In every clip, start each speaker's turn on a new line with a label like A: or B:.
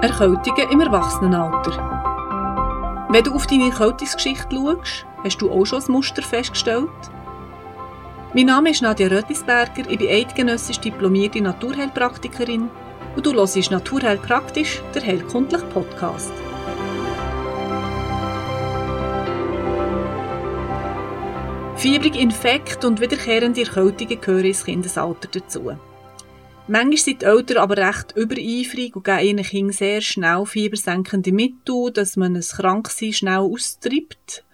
A: Erkältungen im Erwachsenenalter. Wenn du auf deine Erkältungsgeschichte schaust, hast du auch schon ein Muster festgestellt? Mein Name ist Nadja Rötlisberger, ich bin eidgenössisch diplomierte Naturheilpraktikerin und du hörst Naturheil praktisch, der heilkundliche Podcast. Fiebrige Infekte und wiederkehrende Erkältungen gehören ins Kindesalter dazu. Manchmal sind die Eltern aber recht übereifrig und geben ihren Kindern sehr schnell fiebersenkende Mittel, dass man es Kranksein schnell austreibt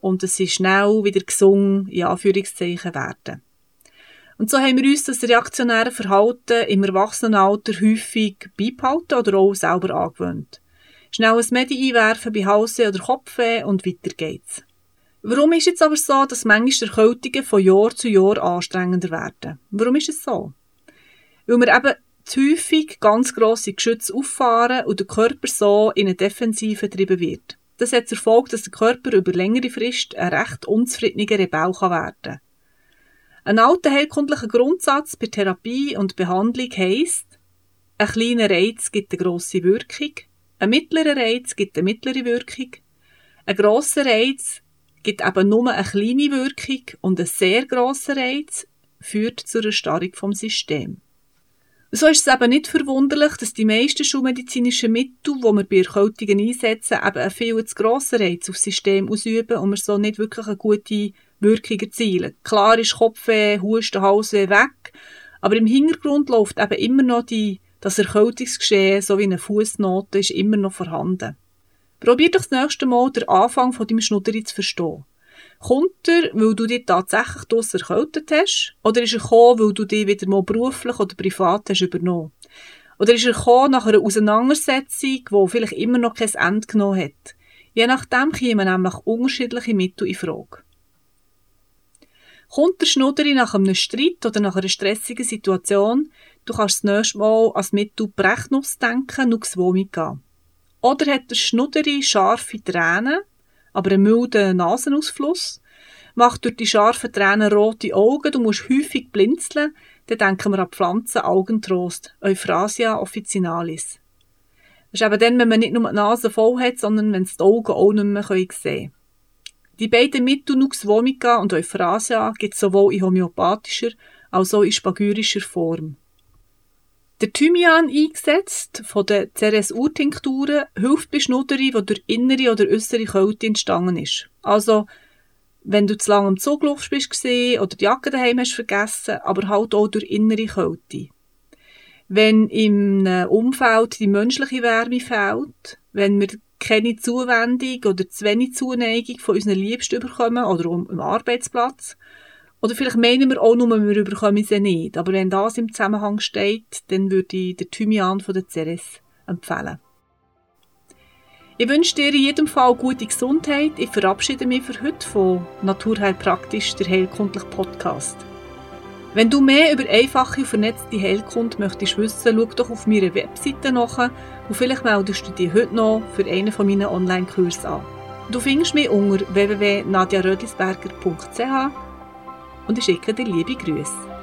A: und dass sie schnell wieder gesungen, in Anführungszeichen, werden. Und so haben wir uns das reaktionäre Verhalten im Erwachsenenalter häufig beibehalten oder auch selber angewöhnt. Schnell ein Medi einwerfen bei Hause oder Kopfweh und weiter geht's. Warum ist es aber so, dass manchmal Erkältungen von Jahr zu Jahr anstrengender werden? Warum ist es so? Weil wir eben zu häufig ganz grosse Geschütze auffahren und der Körper so in eine Defensive getrieben wird. Das hat zur Folge, dass der Körper über längere Frist ein recht unzufriedener Rebell werden kann. Ein alter herkundlicher Grundsatz bei Therapie und Behandlung heisst, ein kleiner Reiz gibt eine grosse Wirkung, ein mittlerer Reiz gibt eine mittlere Wirkung, ein grosser Reiz gibt eben nur eine kleine Wirkung und ein sehr grosser Reiz führt zur Erstarrung vom System. So ist es eben nicht verwunderlich, dass die meisten schulmedizinischen Mittel, die wir bei Erkältungen einsetzen, eben einen viel zu grossen Reiz aufs System ausüben und wir so nicht wirklich eine gute Wirkung erzielen. Klar ist Kopfweh, Husten, Halsweh weg, aber im Hintergrund läuft eben immer noch die, das Erkältungsgeschehen, so wie eine Fußnote, ist immer noch vorhanden. Probier doch das nächste Mal den Anfang von deinem Schnudderi zu verstehen. Kommt er, weil du dich tatsächlich draussen erkältet hast? Oder ist er gekommen, weil du dich wieder mal beruflich oder privat hast übernommen? Oder ist er gekommen nach einer Auseinandersetzung, die vielleicht immer noch kein Ende genommen hat? Je nachdem kommen nämlich unterschiedliche Mittel in Frage. Kommt der Schnudderi nach einem Streit oder nach einer stressigen Situation, du kannst das nächste Mal als Mittel Brechnuss denken, Vomi gehen. Oder hat der Schnudderi scharfe Tränen, aber einen milden Nasenausfluss, macht durch die scharfen Tränen rote Augen, du musst häufig blinzeln, dann denken wir an Pflanzen, Augentrost, Euphrasia officinalis. Das ist eben dann, wenn man nicht nur die Nase voll hat, sondern wenn die Augen auch nicht mehr sehen können. Die beiden Mittel Nux vomica und Euphrasia gibt es sowohl in homöopathischer als auch in spagyrischer Form. Der Thymian eingesetzt von den CRS-Urtinkturen hilft bei Schnudderi, die durch innere oder äußere Kälte entstanden ist. Also, wenn du zu lange im Zugluft bist oder die Jacke daheim hast vergessen, aber halt auch durch innere Kälte. Wenn im Umfeld die menschliche Wärme fehlt, wenn wir keine Zuwendung oder zu wenig Zuneigung von unseren Liebsten bekommen oder am Arbeitsplatz, oder vielleicht meinen wir auch nur, wir überkommen sie nicht. Aber wenn das im Zusammenhang steht, dann würde ich den Thymian von der Ceres empfehlen. Ich wünsche dir in jedem Fall gute Gesundheit. Ich verabschiede mich für heute von Naturheil praktisch, der heilkundliche Podcast. Wenn du mehr über einfache und vernetzte Heilkunde möchtest wissen, schau doch auf meiner Webseite nach und vielleicht meldest du dich heute noch für einen von meinen Online-Kursen an. Du findest mich unter www.nadiarödlisberger.ch und ich schicke dir liebe Grüße.